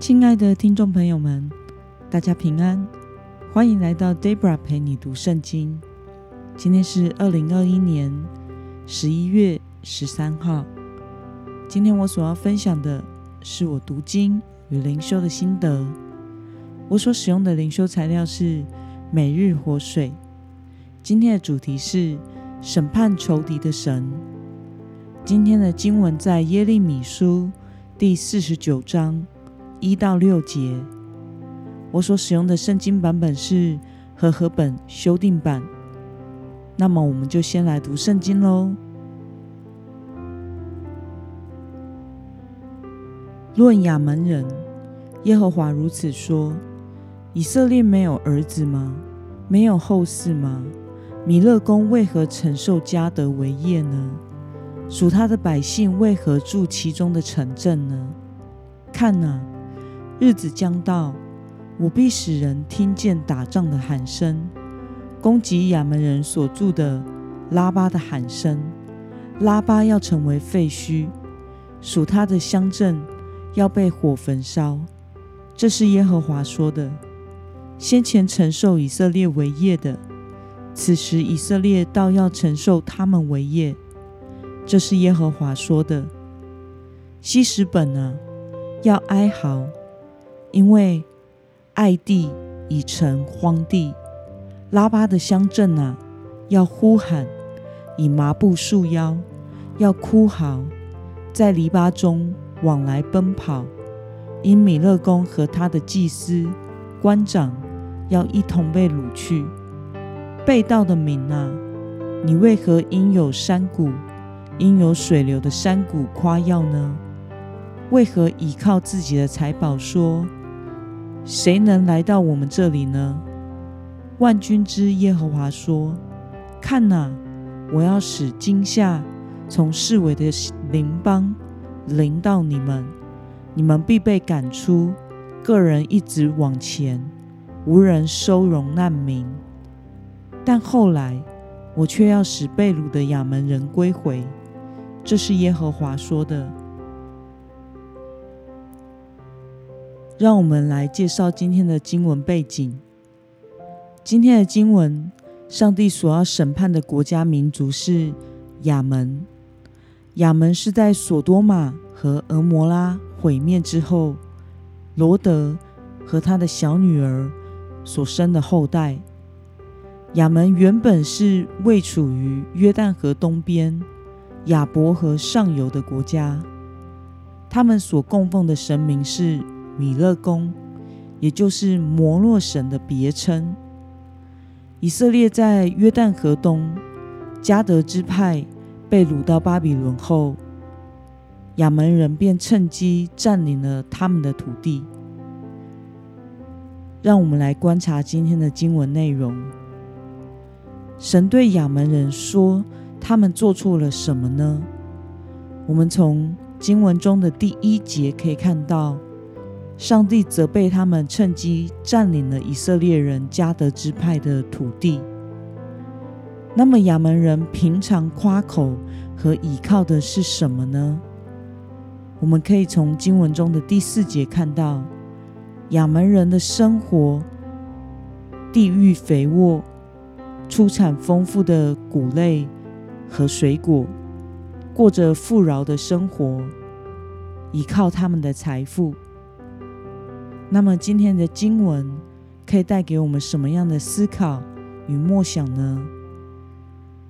亲爱的听众朋友们，大家平安，欢迎来到 Debra 陪你读圣经。今天是二零二一年十一月十三号。今天我所要分享的是我读经与灵修的心得。我所使用的灵修材料是每日活水。今天的主题是审判仇敌的神。今天的经文在耶利米书第四十九章一到六节。我所使用的圣经版本是和合本修订版。那么，我们就先来读圣经喽。论亚扪人，耶和华如此说：以色列没有儿子吗？没有后嗣吗？米勒公为何承受迦得为业呢？属他的百姓为何住其中的城镇呢？看哪，日子将到，我必使人听见打仗的喊声，攻击亚门人所住的拉巴的喊声。拉巴要成为废墟，属他的乡镇要被火焚烧。这是耶和华说的。先前承受以色列为业的，此时以色列倒要承受他们为业。这是耶和华说的：希实本啊，要哀嚎，因为爱地已成荒地；拉巴的乡镇啊，要呼喊，以麻布束腰，要哭嚎，在篱笆中往来奔跑，因米勒公和他的祭司、官长要一同被掳去。被盗的民啊，你为何因有山谷？因有水流的山谷夸耀呢？为何倚靠自己的财宝说：“谁能来到我们这里呢？”万军之耶和华说：“看哪，我要使惊吓从四围的邻邦临到你们，你们必被赶出，个人一直往前，无人收容难民。但后来，我却要使被掳的亚门人归回。”这是耶和华说的。让我们来介绍今天的经文背景。今天的经文，上帝所要审判的国家民族是亚门。亚门是在所多玛和俄摩拉毁灭之后，罗德和他的小女儿所生的后代。亚门原本是位处于约旦河东边。亚伯河上游的国家，他们所供奉的神明是米勒公，也就是摩洛神的别称。以色列在约旦河东，加德支派被掳到巴比伦后，亚门人便趁机占领了他们的土地。让我们来观察今天的经文内容。神对亚门人说。他们做错了什么呢？我们从经文中的第一节可以看到，上帝责备他们趁机占领了以色列人加德支派的土地。那么亚门人平常夸口和倚靠的是什么呢？我们可以从经文中的第四节看到，亚门人的生活地域肥沃，出产丰富的谷类。和水果，过着富饶的生活，依靠他们的财富。那么，今天的经文可以带给我们什么样的思考与默想呢？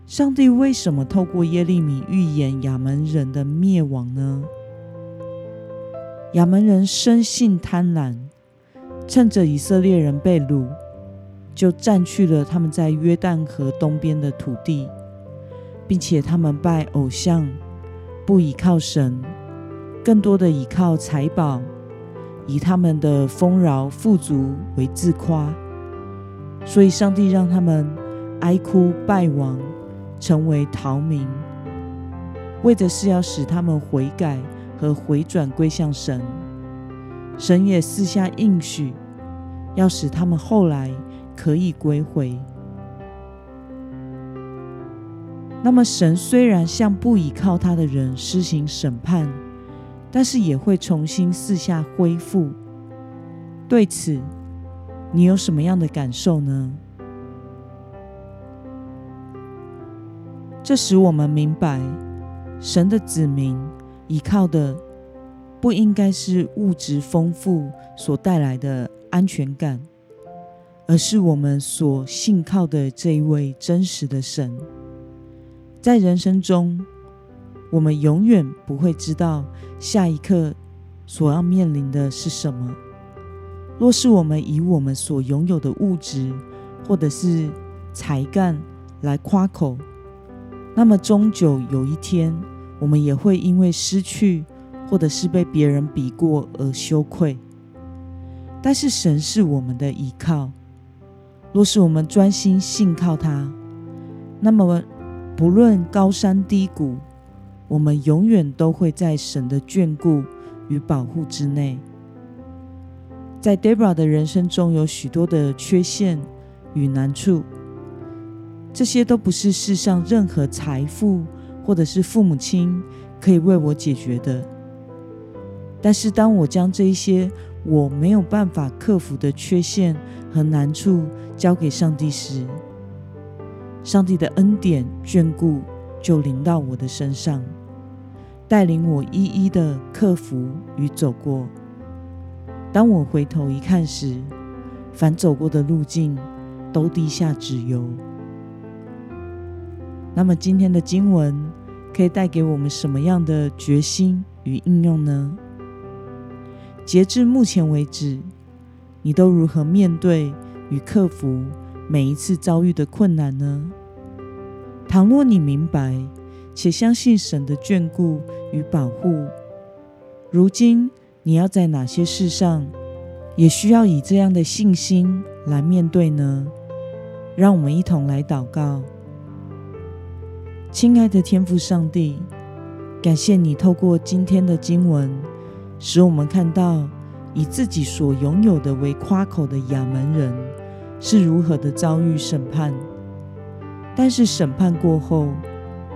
上帝为什么透过耶利米预言亚门人的灭亡呢？亚门人生性贪婪，趁着以色列人被掳，就占据了他们在约旦河东边的土地。并且他们拜偶像，不倚靠神，更多的倚靠财宝，以他们的丰饶富足为自夸。所以，上帝让他们哀哭败亡，成为逃民，为的是要使他们悔改和回转归向神。神也四下应许，要使他们后来可以归回。那么，神虽然向不倚靠他的人施行审判，但是也会重新四下恢复，对此，你有什么样的感受呢？这使我们明白，神的子民依靠的不应该是物质丰富所带来的安全感，而是我们所信靠的这一位真实的神。在人生中，我们永远不会知道下一刻所要面临的是什么。若是我们以我们所拥有的物质或者是才干来夸口，那么终究有一天，我们也会因为失去或者是被别人比过而羞愧。但是神是我们的依靠，若是我们专心信靠他，那么不论高山低谷，我们永远都会在神的眷顾与保护之内。在 Debra 的人生中有许多的缺陷与难处，这些都不是世上任何财富或者是父母亲可以为我解决的。但是，当我将这一些我没有办法克服的缺陷和难处交给上帝时，上帝的恩典眷顾就临到我的身上，带领我一一的克服与走过。当我回头一看时，凡走过的路径都滴下脂油。那么今天的经文可以带给我们什么样的决心与应用呢？截至目前为止，你都如何面对与克服每一次遭遇的困难呢？倘若你明白且相信神的眷顾与保护，如今，你要在哪些事上，也需要以这样的信心来面对呢？让我们一同来祷告。亲爱的天父上帝，感谢你透过今天的经文，使我们看到以自己所拥有的为夸口的亚门人是如何的遭遇审判。但是审判过后，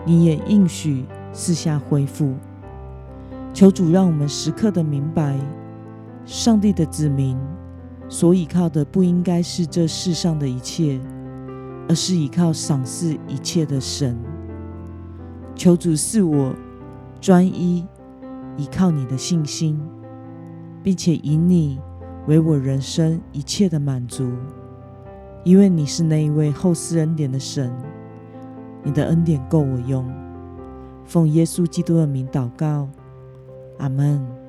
你也应许四下恢复。求主让我们时刻的明白，上帝的子民所依靠的不应该是这世上的一切，而是依靠赏赐一切的神。求主赐我专一依靠你的信心，并且以你为我人生一切的满足，因为你是那一位厚赐恩典的神，你的恩典够我用。奉耶稣基督的名祷告。阿门。